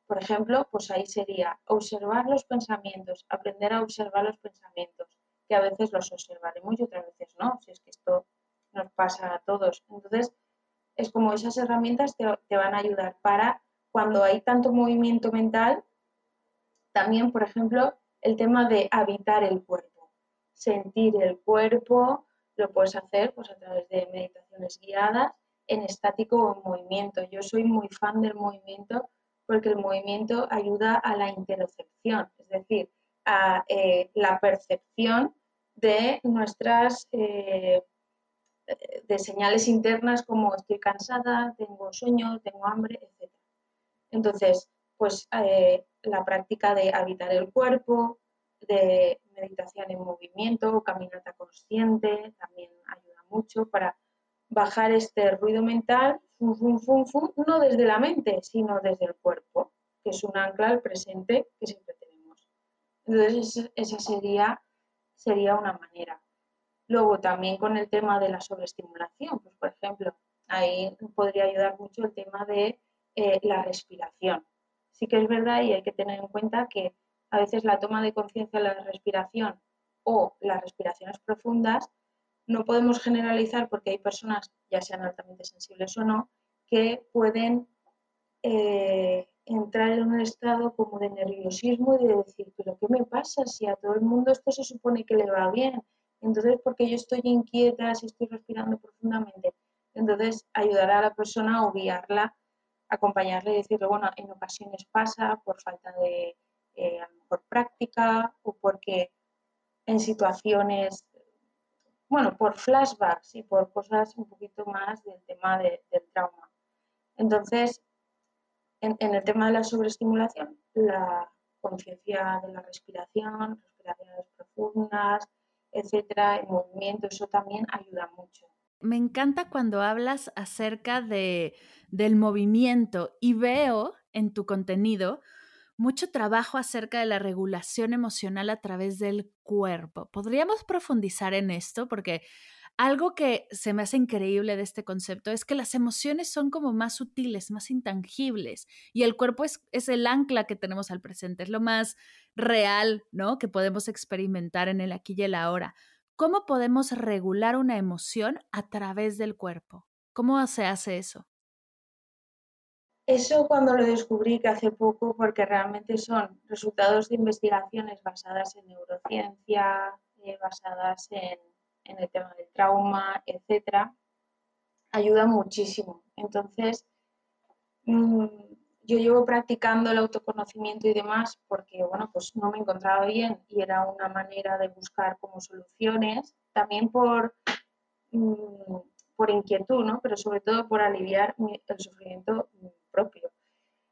Por ejemplo, pues ahí sería observar los pensamientos, aprender a observar los pensamientos, que a veces los observaremos y otras veces no, si es que esto nos pasa a todos. Entonces, es como esas herramientas te van a ayudar para cuando hay tanto movimiento mental, también, por ejemplo, el tema de habitar el cuerpo, sentir el cuerpo, lo puedes hacer pues, a través de meditaciones guiadas en estático o en movimiento. Yo soy muy fan del movimiento porque el movimiento ayuda a la interocepción, es decir, a eh, la percepción de nuestras eh, de señales internas como estoy cansada, tengo sueño, tengo hambre, etc. Entonces, pues eh, la práctica de habitar el cuerpo, de meditación en movimiento, caminata consciente, también ayuda mucho para bajar este ruido mental, no desde la mente, sino desde el cuerpo, que es un ancla al presente que siempre tenemos. Entonces, esa sería, sería una manera. Luego, también con el tema de la sobreestimulación, pues por ejemplo, ahí podría ayudar mucho el tema de eh, la respiración sí que es verdad y hay que tener en cuenta que a veces la toma de conciencia de la respiración o las respiraciones profundas no podemos generalizar porque hay personas, ya sean altamente sensibles o no, que pueden eh, entrar en un estado como de nerviosismo y de decir, pero ¿qué me pasa si a todo el mundo esto se supone que le va bien? Entonces, porque yo estoy inquieta si estoy respirando profundamente? Entonces, ayudar a la persona o guiarla acompañarle y decirle, bueno, en ocasiones pasa por falta de eh, mejor práctica o porque en situaciones, bueno, por flashbacks y por cosas un poquito más del tema del trauma. Entonces, en, el tema de la sobreestimulación, la conciencia de la respiración, respiraciones profundas, etcétera, el movimiento, eso también ayuda mucho. Me encanta cuando hablas acerca de, del movimiento y veo en tu contenido mucho trabajo acerca de la regulación emocional a través del cuerpo. ¿Podríamos profundizar en esto? Porque algo que se me hace increíble de este concepto es que las emociones son como más sutiles, más intangibles y el cuerpo es, el ancla que tenemos al presente, es lo más real, ¿no? Que podemos experimentar en el aquí y el ahora. ¿Cómo podemos regular una emoción a través del cuerpo? ¿Cómo se hace eso? eso cuando lo descubrí que hace poco, porque realmente son resultados de investigaciones basadas en neurociencia, eh, basadas en, el tema del trauma, etcétera, ayuda muchísimo. Entonces, mm, yo llevo practicando el autoconocimiento y demás porque, bueno, pues no me encontraba bien y era una manera de buscar como soluciones, también por, mm, por inquietud, ¿no? Pero sobre todo por aliviar el sufrimiento propio.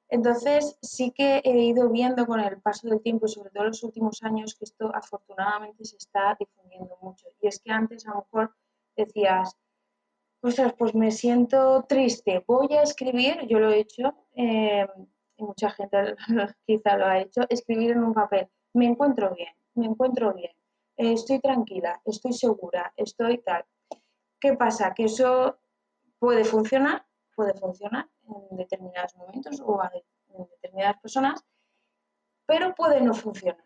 Entonces, sí que he ido viendo con el paso del tiempo y sobre todo en los últimos años que esto afortunadamente se está difundiendo mucho. Y es que antes a lo mejor decías, pues me siento triste, voy a escribir, yo lo he hecho, eh, y mucha gente quizá lo ha hecho, escribir en un papel, me encuentro bien, me encuentro bien, eh, estoy tranquila, estoy segura, estoy tal. ¿Qué pasa? Que eso puede funcionar, puede funcionar, en determinados momentos o en determinadas personas, pero puede no funcionar.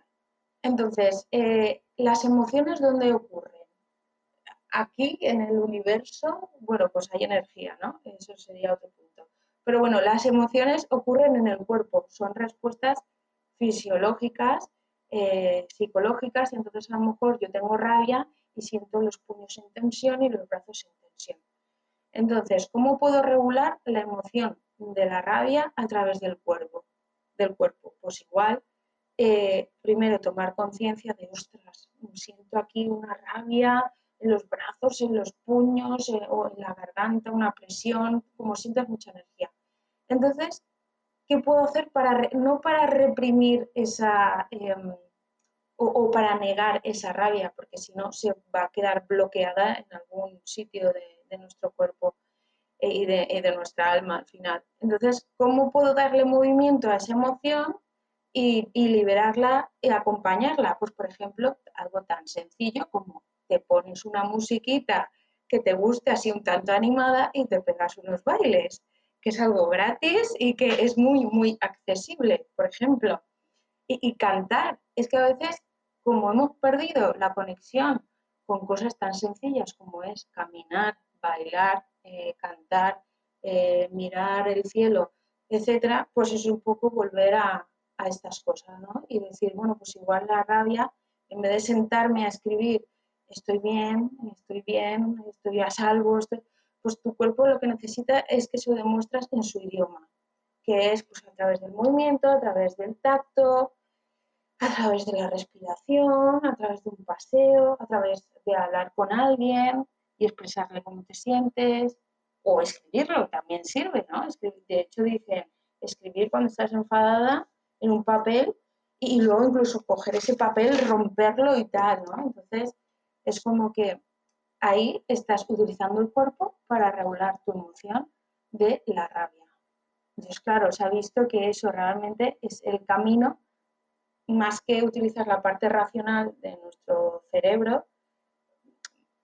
Entonces, eh, las emociones, ¿dónde ocurren? Aquí en el universo, bueno, pues hay energía, ¿no? Eso sería otro punto. Pero bueno, las emociones ocurren en el cuerpo, son respuestas fisiológicas, eh, psicológicas, entonces a lo mejor yo tengo rabia y siento los puños en tensión y los brazos en tensión. Entonces, ¿cómo puedo regular la emoción de la rabia a través del cuerpo? Del cuerpo, pues igual, eh, primero tomar conciencia de, ostras, siento aquí una rabia en los brazos, en los puños eh, o en la garganta, una presión, como sientes mucha energía. Entonces, ¿qué puedo hacer para, no para reprimir esa, em, o, para negar esa rabia, porque si no se va a quedar bloqueada en algún sitio de, de nuestro cuerpo eh, y de, nuestra alma al final. Entonces, ¿cómo puedo darle movimiento a esa emoción y, liberarla y acompañarla? Pues, por ejemplo, algo tan sencillo como te pones una musiquita que te guste así un tanto animada y te pegas unos bailes, que es algo gratis y que es muy, muy accesible, por ejemplo. Y, cantar. Es que a veces, como hemos perdido la conexión con cosas tan sencillas como es caminar, bailar, eh, cantar, eh, mirar el cielo, etcétera, pues es un poco volver a, estas cosas, ¿no? Y decir, bueno, pues igual la rabia, en vez de sentarme a escribir, estoy bien, estoy bien, estoy a salvo, pues tu cuerpo lo que necesita es que se lo demuestras en su idioma, que es pues, a través del movimiento, a través del tacto, a través de la respiración, a través de un paseo, a través de hablar con alguien, y expresarle cómo te sientes, o escribirlo también sirve, ¿no? De hecho, dicen escribir cuando estás enfadada en un papel y luego incluso coger ese papel, romperlo y tal, ¿no? Entonces, es como que ahí estás utilizando el cuerpo para regular tu emoción de la rabia. Entonces, claro, se ha visto que eso realmente es el camino, más que utilizar la parte racional de nuestro cerebro,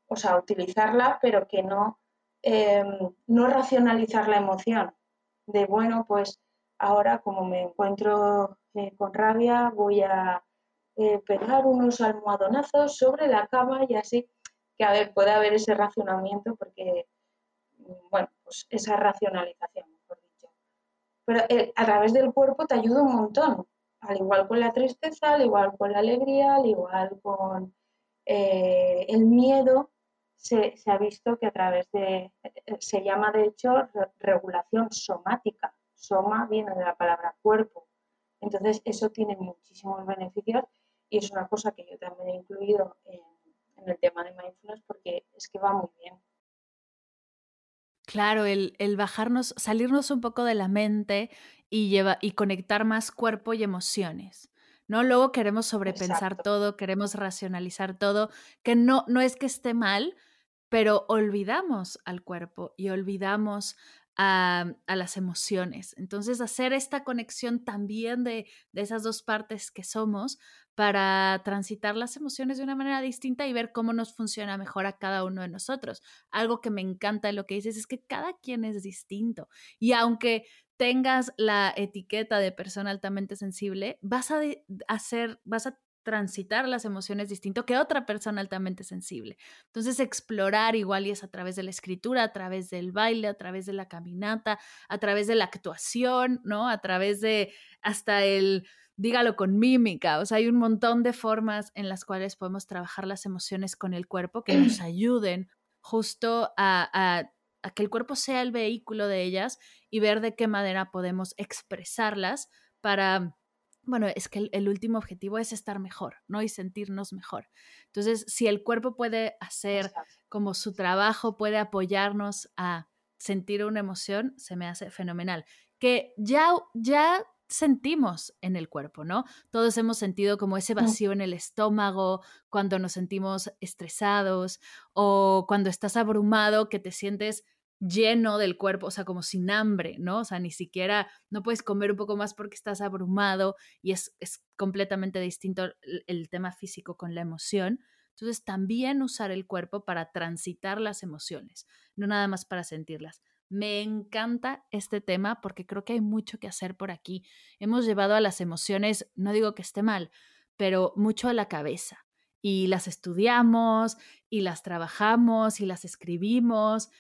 o sea, utilizarla, pero que no, em, no racionalizar la emoción. De, bueno, pues ahora como me encuentro eh, con rabia, voy a eh, pegar unos almohadonazos sobre la cama y así, que a ver, puede haber ese racionamiento porque, bueno, pues esa racionalización, mejor dicho. Pero eh, a través del cuerpo te ayuda un montón, al igual con la tristeza, al igual con la alegría, al igual con el miedo, se, ha visto que a través de, se llama de hecho regulación somática. Soma viene de la palabra cuerpo. Entonces, eso tiene muchísimos beneficios y es una cosa que yo también he incluido en, el tema de mindfulness porque es que va muy bien. Claro, el, el, bajarnos, salirnos un poco de la mente y, lleva, y conectar más cuerpo y emociones. ¿no? Luego queremos sobrepensar todo, queremos racionalizar todo, que no, no es que esté mal, pero olvidamos al cuerpo y olvidamos a, las emociones. Entonces, hacer esta conexión también de, de, esas dos partes que somos para transitar las emociones de una manera distinta y ver cómo nos funciona mejor a cada uno de nosotros. Algo que me encanta de lo que dices es que cada quien es distinto. Y aunque tengas la etiqueta de persona altamente sensible, vas a hacer, vas a transitar las emociones distinto que otra persona altamente sensible. Entonces, explorar igual y es a través de la escritura, a través del baile, a través de la caminata, a través de la actuación, ¿no? A través de hasta el, dígalo con mímica, o sea, hay un montón de formas en las cuales podemos trabajar las emociones con el cuerpo que nos ayuden justo a, a que el cuerpo sea el vehículo de ellas y ver de qué manera podemos expresarlas para bueno, es que el, último objetivo es estar mejor, ¿no? Y sentirnos mejor. Entonces, si el cuerpo puede hacer como su trabajo, puede apoyarnos a sentir una emoción, se me hace fenomenal. Que ya, ya sentimos en el cuerpo, ¿no? Todos hemos sentido como ese vacío en el estómago cuando nos sentimos estresados o cuando estás abrumado que te sientes lleno del cuerpo, o sea, como sin hambre, ¿no? O sea, ni siquiera no puedes comer un poco más porque estás abrumado y es, es completamente distinto el, el, tema físico con la emoción. Entonces, también usar el cuerpo para transitar las emociones, no nada más para sentirlas. Me encanta este tema porque creo que hay mucho que hacer por aquí. Hemos llevado a las emociones, no digo que esté mal, pero mucho a la cabeza. Y las estudiamos y las trabajamos y las escribimos,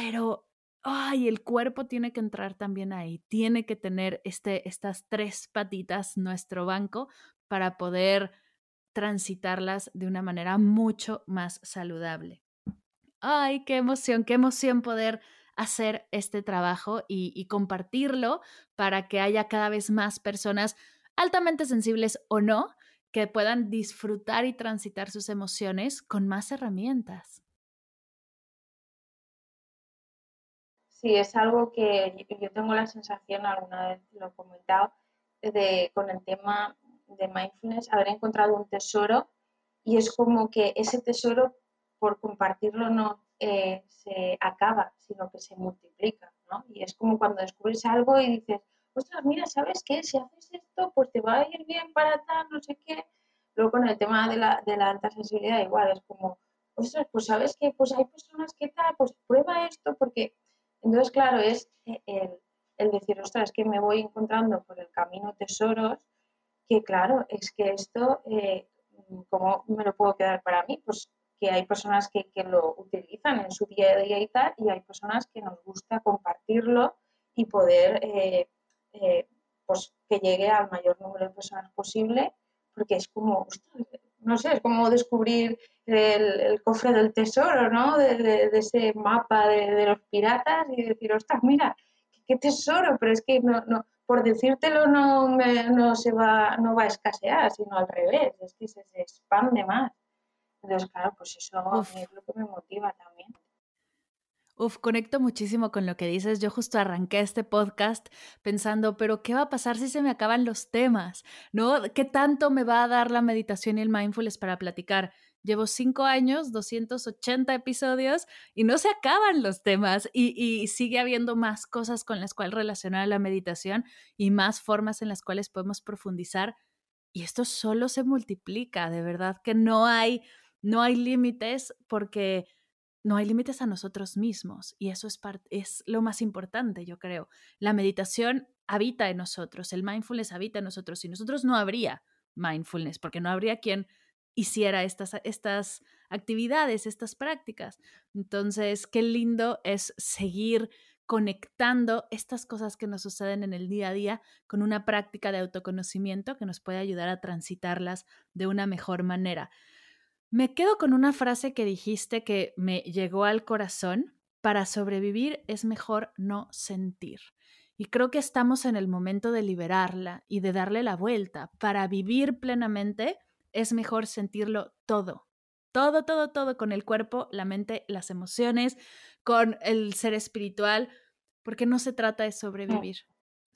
pero, ay, el cuerpo tiene que entrar también ahí, tiene que tener este, estas tres patitas, nuestro banco, para poder transitarlas de una manera mucho más saludable. Ay, qué emoción, qué emoción poder hacer este trabajo y, y, compartirlo para que haya cada vez más personas altamente sensibles o no que puedan disfrutar y transitar sus emociones con más herramientas. Sí, es algo que yo tengo la sensación, alguna vez lo he comentado, de, con el tema de mindfulness, haber encontrado un tesoro y es como que ese tesoro, por compartirlo, no eh, se acaba, sino que se multiplica, ¿no? Y es como cuando descubres algo y dices, ostras, mira, ¿sabes qué? Si haces esto, pues te va a ir bien para tal, no sé qué. Luego con el tema de la, de la alta sensibilidad igual, es como, ostras, pues sabes que pues hay personas que tal, pues prueba esto, porque entonces, claro, es el, el decir, ostras, es que me voy encontrando por el camino tesoros, que claro, es que esto, eh, ¿cómo me lo puedo quedar para mí? Pues que hay personas que, que, lo utilizan en su día a día y tal, y hay personas que nos gusta compartirlo y poder, eh, eh, pues que llegue al mayor número de personas posible, porque es como, ostras, no sé, es como descubrir el, cofre del tesoro, ¿no? De, ese mapa de, los piratas y decir, ostras, mira, qué, tesoro, pero es que no, no, por decírtelo no, no, se va, no va a escasear, sino al revés, es que se, expande más. Entonces, claro, pues eso es lo que me motiva también. Uf, conecto muchísimo con lo que dices. Yo justo arranqué este podcast pensando, pero ¿qué va a pasar si se me acaban los temas? ¿No? ¿Qué tanto me va a dar la meditación y el mindfulness para platicar? Llevo cinco años, 280 episodios y no se acaban los temas y, sigue habiendo más cosas con las cuales relacionar la meditación y más formas en las cuales podemos profundizar. Y esto solo se multiplica, de verdad que no hay, no hay límites porque no hay límites a nosotros mismos y eso es, es lo más importante, yo creo. La meditación habita en nosotros, el mindfulness habita en nosotros y nosotros no habría mindfulness porque no habría quien hiciera estas, estas actividades, estas prácticas. Entonces, qué lindo es seguir conectando estas cosas que nos suceden en el día a día con una práctica de autoconocimiento que nos puede ayudar a transitarlas de una mejor manera. Me quedo con una frase que dijiste que me llegó al corazón. Para sobrevivir es mejor no sentir. Y creo que estamos en el momento de liberarla y de darle la vuelta. Para vivir plenamente es mejor sentirlo todo. Todo, todo, todo con el cuerpo, la mente, las emociones, con el ser espiritual, porque no se trata de sobrevivir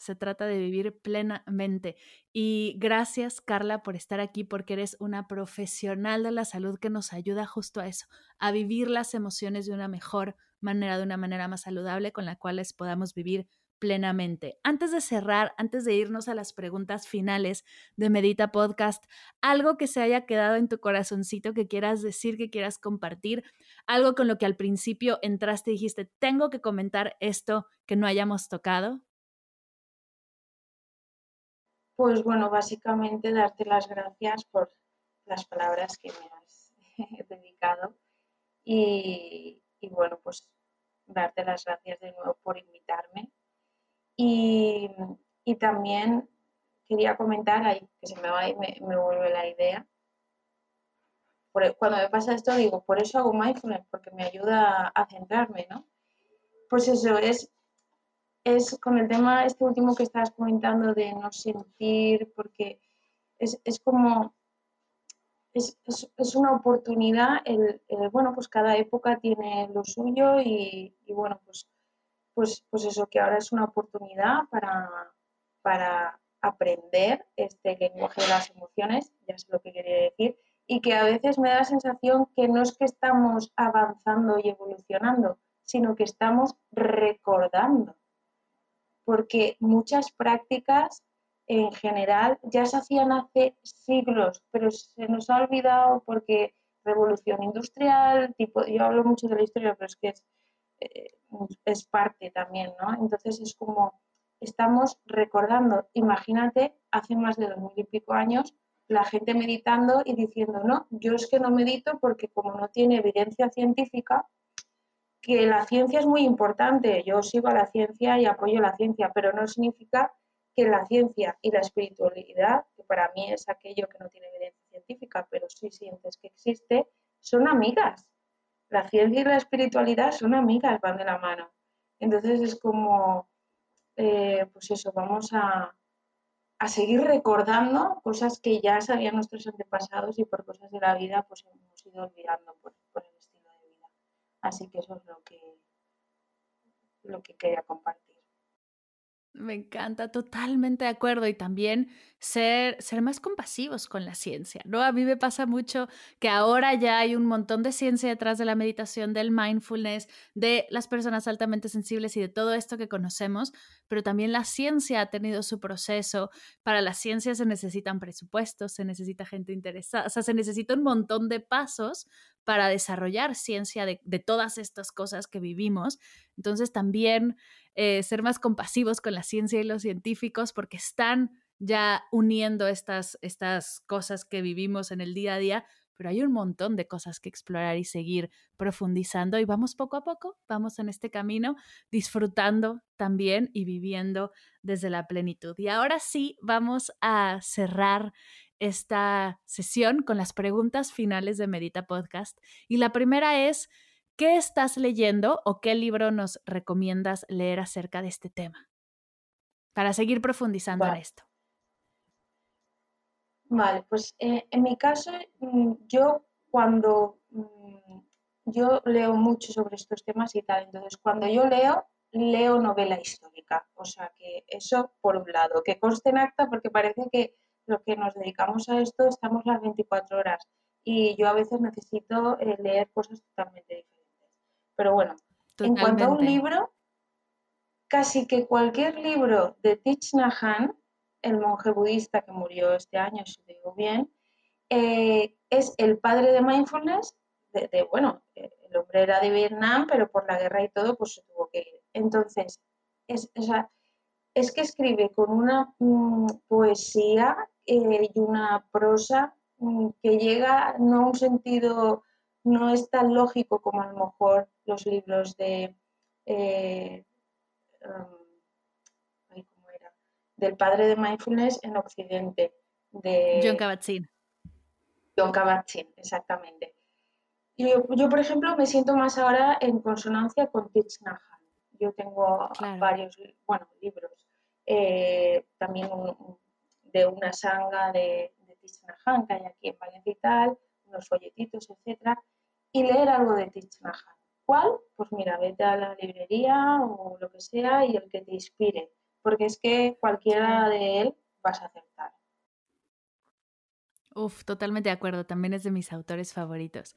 se trata de vivir plenamente. Y gracias, Carla, por estar aquí, porque eres una profesional de la salud que nos ayuda justo a eso, a vivir las emociones de una mejor manera, de una manera más saludable, con la cual podamos vivir plenamente. Antes de cerrar, antes de irnos a las preguntas finales de Medita Podcast, algo que se haya quedado en tu corazoncito que quieras decir, que quieras compartir, algo con lo que al principio entraste y dijiste, tengo que comentar esto que no hayamos tocado. Pues bueno, básicamente darte las gracias por las palabras que me has dedicado y, bueno, pues darte las gracias de nuevo por invitarme. Y, también quería comentar, ahí que se me va y me, vuelve la idea, e, cuando me pasa esto digo, por eso hago mindfulness, porque me ayuda a centrarme, ¿no? Pues eso, es es con el tema este último que estabas comentando de no sentir, porque es, como, es, una oportunidad, el, bueno, pues cada época tiene lo suyo y, bueno, pues, pues, pues eso, que ahora es una oportunidad para, para aprender este lenguaje de las emociones, ya sé lo que quería decir, y que a veces me da la sensación que no es que estamos avanzando y evolucionando, sino que estamos recordando porque muchas prácticas en general ya se hacían hace siglos, pero se nos ha olvidado porque revolución industrial, tipo, yo hablo mucho de la historia, pero es que es, eh, es parte también, ¿no? Entonces es como estamos recordando, imagínate, hace más de dos mil y pico años, la gente meditando y diciendo, no, yo es que no medito porque como no tiene evidencia científica, que la ciencia es muy importante, yo sigo a la ciencia y apoyo la ciencia, pero no significa que la ciencia y la espiritualidad, que para mí es aquello que no tiene evidencia científica, pero sí sientes que existe, son amigas. La ciencia y la espiritualidad son amigas, van de la mano. Entonces es como, eh, pues eso, vamos a, a, seguir recordando cosas que ya sabían nuestros antepasados y por cosas de la vida pues hemos ido olvidando por, por Así que eso es lo que, lo que quería compartir. Me encanta, totalmente de acuerdo. Y también ser, ser más compasivos con la ciencia, ¿no? A mí me pasa mucho que ahora ya hay un montón de ciencia detrás de la meditación, del mindfulness, de las personas altamente sensibles y de todo esto que conocemos, pero también la ciencia ha tenido su proceso. Para la ciencia se necesitan presupuestos, se necesita gente interesada, o sea, se necesita un montón de pasos para desarrollar ciencia de, de todas estas cosas que vivimos. Entonces también eh, ser más compasivos con la ciencia y los científicos porque están ya uniendo estas, estas cosas que vivimos en el día a día, pero hay un montón de cosas que explorar y seguir profundizando y vamos poco a poco, vamos en este camino disfrutando también y viviendo desde la plenitud. Y ahora sí, vamos a cerrar esta sesión con las preguntas finales de Medita Podcast. Y la primera es, ¿Qué estás leyendo o qué libro nos recomiendas leer acerca de este tema? Para seguir profundizando en esto. Vale, pues eh, en mi caso, mm, yo cuando mm, yo leo mucho sobre estos temas y tal, entonces cuando yo leo, leo novela histórica. O sea que eso por un lado, que conste en acta porque parece que lo que nos dedicamos a esto estamos las 24 horas y yo a veces necesito eh, leer cosas totalmente diferentes. Pero bueno, en cuanto a un libro, casi que cualquier libro de Thich Nhat Hanh, el monje budista que murió este año, si digo bien, eh, es el padre de mindfulness, de, bueno, el hombre era de Vietnam, pero por la guerra y todo, pues se tuvo que ir. Entonces, es, es que escribe con una mm, poesía eh, y una prosa mm, que llega no a un sentido no es tan lógico como a lo mejor los libros de eh, um, del padre de mindfulness en Occidente de John Kabat-Zinn. John Kabat-Zinn, exactamente. Yo, yo, por ejemplo, me siento más ahora en consonancia con Thich Nhat Hanh. Yo tengo varios, bueno, libros, eh, también de una sanga de, de Thich Nhat Hanh que hay aquí en Valencia y tal, unos folletitos, etcétera, y leer algo de Thich Nhat Pues mira, vete a la librería o lo que sea y el que te inspire, porque es que cualquiera de él vas a acertar. Uf, totalmente de acuerdo, también es de mis autores favoritos.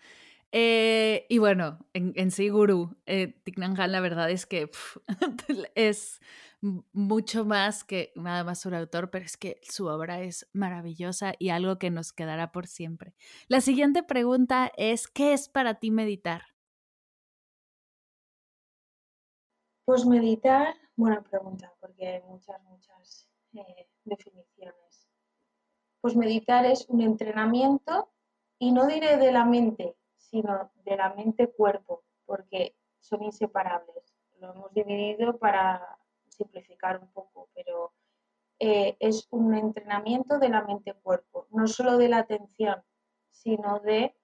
Eh, y bueno, en, en sí, Guru, eh, la verdad es que es mucho más que nada más su autor, pero es que su obra es maravillosa y algo que nos quedará por siempre. La siguiente pregunta es, ¿qué es para ti meditar? Pues meditar, buena pregunta, porque hay muchas, muchas eh, definiciones. pues meditar es un entrenamiento y no diré de la mente, sino de la mente-cuerpo, porque son inseparables. Lo hemos dividido para simplificar un poco, pero eh, es un entrenamiento de la mente-cuerpo, no solo de la atención, sino de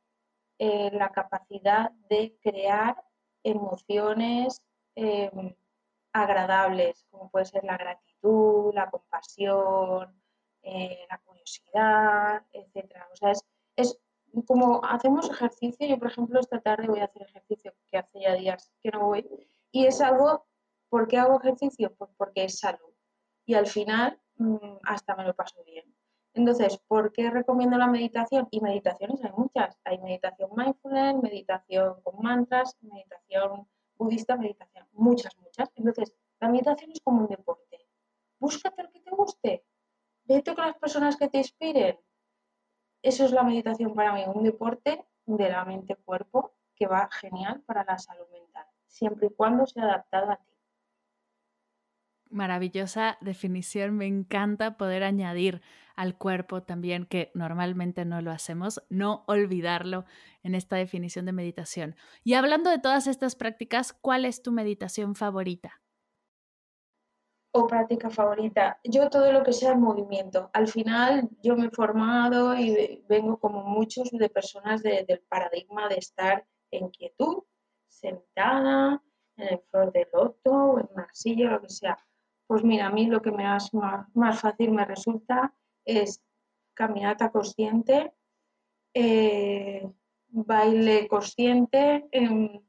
eh, la capacidad de crear emociones em, agradables, como puede ser la gratitud, la compasión, eh, la curiosidad, etc. O sea, es, es como hacemos ejercicio, yo por ejemplo esta tarde voy a hacer ejercicio, que hace ya días que no voy, y es algo, ¿por qué hago ejercicio? Pues porque es salud. Y al final mm, hasta me lo paso bien. Entonces, ¿por qué recomiendo la meditación? Y meditaciones hay muchas. Hay meditación mindfulness, meditación con mantras, meditación budista, meditación, muchas, muchas. Entonces, la meditación es como un deporte. Búscate el que te guste. Vete con las personas que te inspiren. Eso es la meditación para mí, un deporte de la mente-cuerpo que va genial para la salud mental, siempre y cuando sea adaptado a ti. Maravillosa definición, me encanta poder añadir al cuerpo también, que normalmente no lo hacemos, no olvidarlo en esta definición de meditación. Y hablando de todas estas prácticas, ¿cuál es tu meditación favorita? o práctica favorita. Yo todo lo que sea movimiento. Al final yo me he formado y vengo como muchos de personas del paradigma de estar en quietud, sentada, en el flor de loto o en una silla, lo que sea. Pues mira, a mí lo que me más, más fácil me resulta es caminata consciente, eh, baile consciente, em,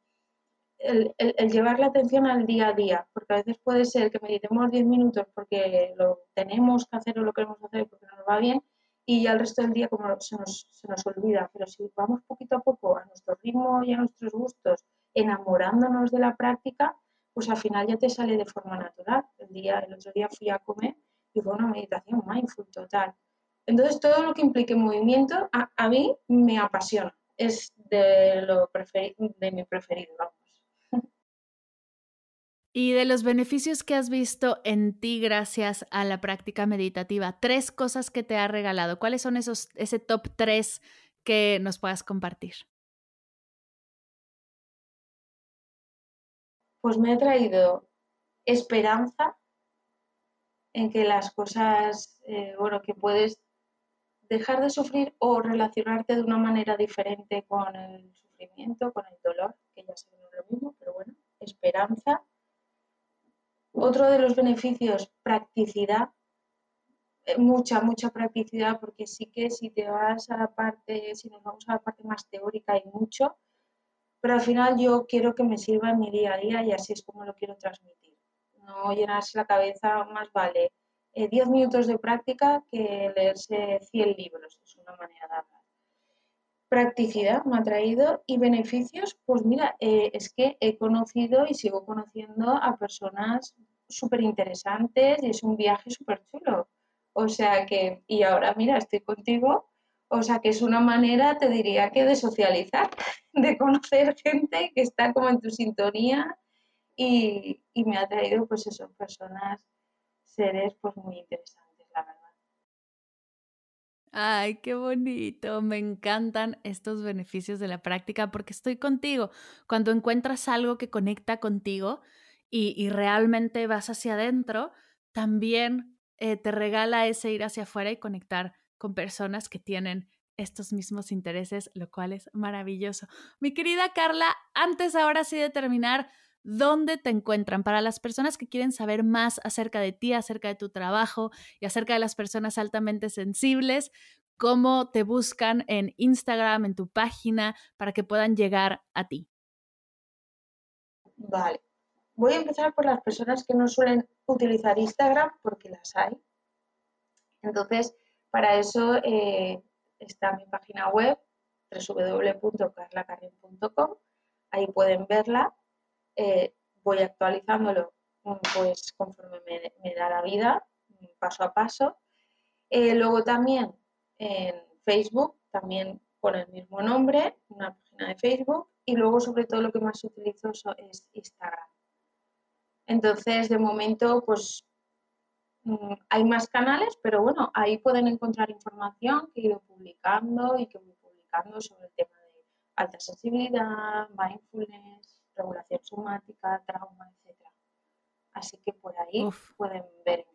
el, llevar la atención al día a día, porque a veces puede ser que meditemos 10 minutos porque lo tenemos que hacer o lo queremos hacer porque nos va bien y ya el resto del día como se nos, se nos olvida, pero si vamos poquito a poco a nuestro ritmo y a nuestros gustos, enamorándonos de la práctica, pues al final ya te sale de forma natural. El, día, el otro día fui a comer y fue una meditación mindful total. Entonces todo lo que implique movimiento a, a mí me apasiona, es de, lo de mi preferido. Y de los beneficios que has visto en ti gracias a la práctica meditativa, tres cosas que te ha regalado. ¿Cuáles son esos, ese top tres que nos puedas compartir? Pues me ha traído esperanza en que las cosas, eh, bueno, que puedes dejar de sufrir o relacionarte de una manera diferente con el sufrimiento, con el dolor, que ya sé que no es lo mismo, pero bueno, esperanza. Otro de los beneficios, practicidad, eh, mucha, mucha practicidad, porque sí que si te vas a la parte, si nos vamos a la parte más teórica hay mucho, pero al final yo quiero que me sirva en mi día a día y así es como lo quiero transmitir. No llenarse la cabeza, más vale 10 eh, minutos de práctica que leerse 100 libros, es una manera de hablar practicidad me ha traído y beneficios, pues mira, eh, es que he conocido y sigo conociendo a personas súper interesantes y es un viaje súper chulo. O sea que, y ahora mira, estoy contigo, o sea que es una manera, te diría que de socializar, de conocer gente que está como en tu sintonía y, y me ha traído pues eso, personas, seres pues muy interesantes, la verdad. Ay, qué bonito. Me encantan estos beneficios de la práctica porque estoy contigo. Cuando encuentras algo que conecta contigo y, realmente vas hacia adentro, también eh, te regala ese ir hacia afuera y conectar con personas que tienen estos mismos intereses, lo cual es maravilloso. Mi querida Carla, antes ahora sí de terminar, ¿dónde te encuentran? Para las personas que quieren saber más acerca de ti, acerca de tu trabajo y acerca de las personas altamente sensibles, ¿cómo te buscan en Instagram, en tu página, para que puedan llegar a ti? Vale. Voy a empezar por las personas que no suelen utilizar Instagram porque las hay. Entonces, para eso eh, está mi página web www.carlacarrion.com. Ahí pueden verla eh, voy actualizándolo mm, pues conforme me, da la vida, mm, paso a paso. Eh, luego también en Facebook, también con el mismo nombre, una página de Facebook, y luego sobre todo lo que más utilizo es Instagram. Entonces, de momento, pues hay más canales, pero bueno, ahí pueden encontrar información que he ido publicando y que voy publicando sobre el tema de alta sensibilidad, mindfulness, regulación somática, trauma, etc. Así que por ahí pueden ver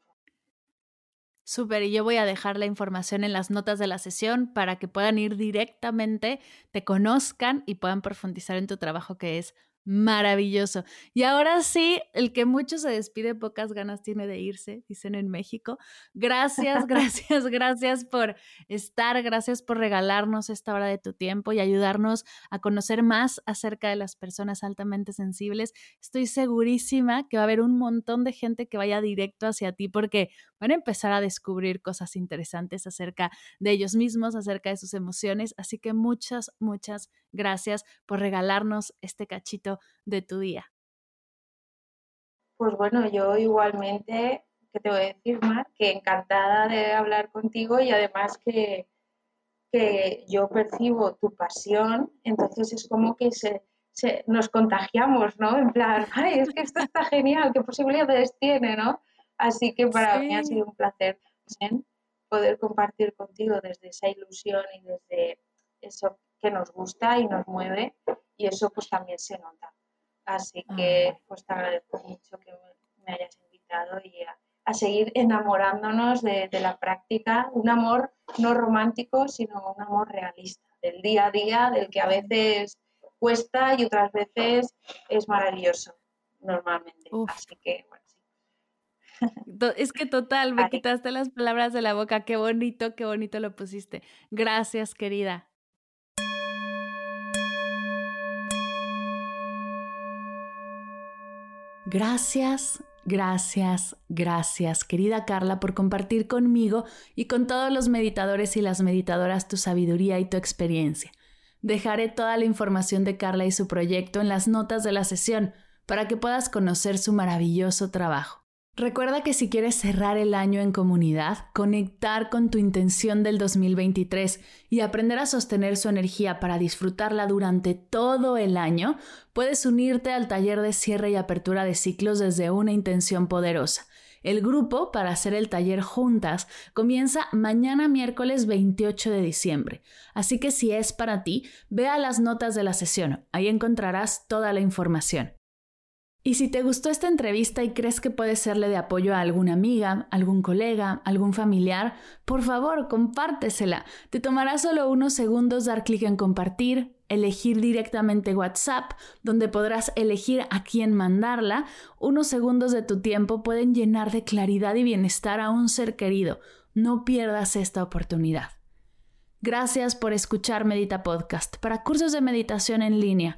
Súper, y yo voy a dejar la información en las notas de la sesión para que puedan ir directamente, te conozcan y puedan profundizar en tu trabajo que es Maravilloso. Y ahora sí, el que mucho se despide, pocas ganas tiene de irse, dicen en México. Gracias, gracias, gracias por estar, gracias por regalarnos esta hora de tu tiempo y ayudarnos a conocer más acerca de las personas altamente sensibles. Estoy segurísima que va a haber un montón de gente que vaya directo hacia ti porque van a empezar a descubrir cosas interesantes acerca de ellos mismos, acerca de sus emociones. Así que muchas, muchas gracias por regalarnos este cachito de tu día. Pues bueno, yo igualmente, ¿qué te voy a decir, Mar? Que encantada de hablar contigo y además que, que yo percibo tu pasión, entonces es como que se, nos contagiamos, ¿no? En plan, ay, es que esto está genial, qué posibilidades tiene, ¿no? Así que para mí ha sido un placer poder compartir contigo desde esa ilusión y desde eso que nos gusta y nos mueve y eso pues también se nota. Así que ah. pues te agradezco mucho que me hayas invitado y a, seguir enamorándonos de, la práctica, un amor no romántico, sino un amor realista, del día a día, del que a veces cuesta y otras veces es maravilloso, normalmente. Así que, bueno, sí. Es que total, me quitaste las palabras de la boca. Qué bonito, qué bonito lo pusiste. Gracias, querida. Gracias, gracias, gracias, querida Carla, por compartir conmigo y con todos los meditadores y las meditadoras tu sabiduría y tu experiencia. Dejaré toda la información de Carla y su proyecto en las notas de la sesión para que puedas conocer su maravilloso trabajo. Recuerda que si quieres cerrar el año en comunidad, conectar con tu intención del 2023 y aprender a sostener su energía para disfrutarla durante todo el año, puedes unirte al taller de cierre y apertura de ciclos desde una intención poderosa. El grupo para hacer el taller juntas comienza mañana miércoles 28 de diciembre, así que si es para ti, ve a las notas de la sesión, ahí encontrarás toda la información. Y si te gustó esta entrevista y crees que puede serle de apoyo a alguna amiga, algún colega, algún familiar, por favor, compártesela. Te tomará solo unos segundos dar clic en compartir, elegir directamente WhatsApp, donde podrás elegir a quién mandarla. Unos segundos de tu tiempo pueden llenar de claridad y bienestar a un ser querido. No pierdas esta oportunidad. Gracias por escuchar Medita Podcast para cursos de meditación en línea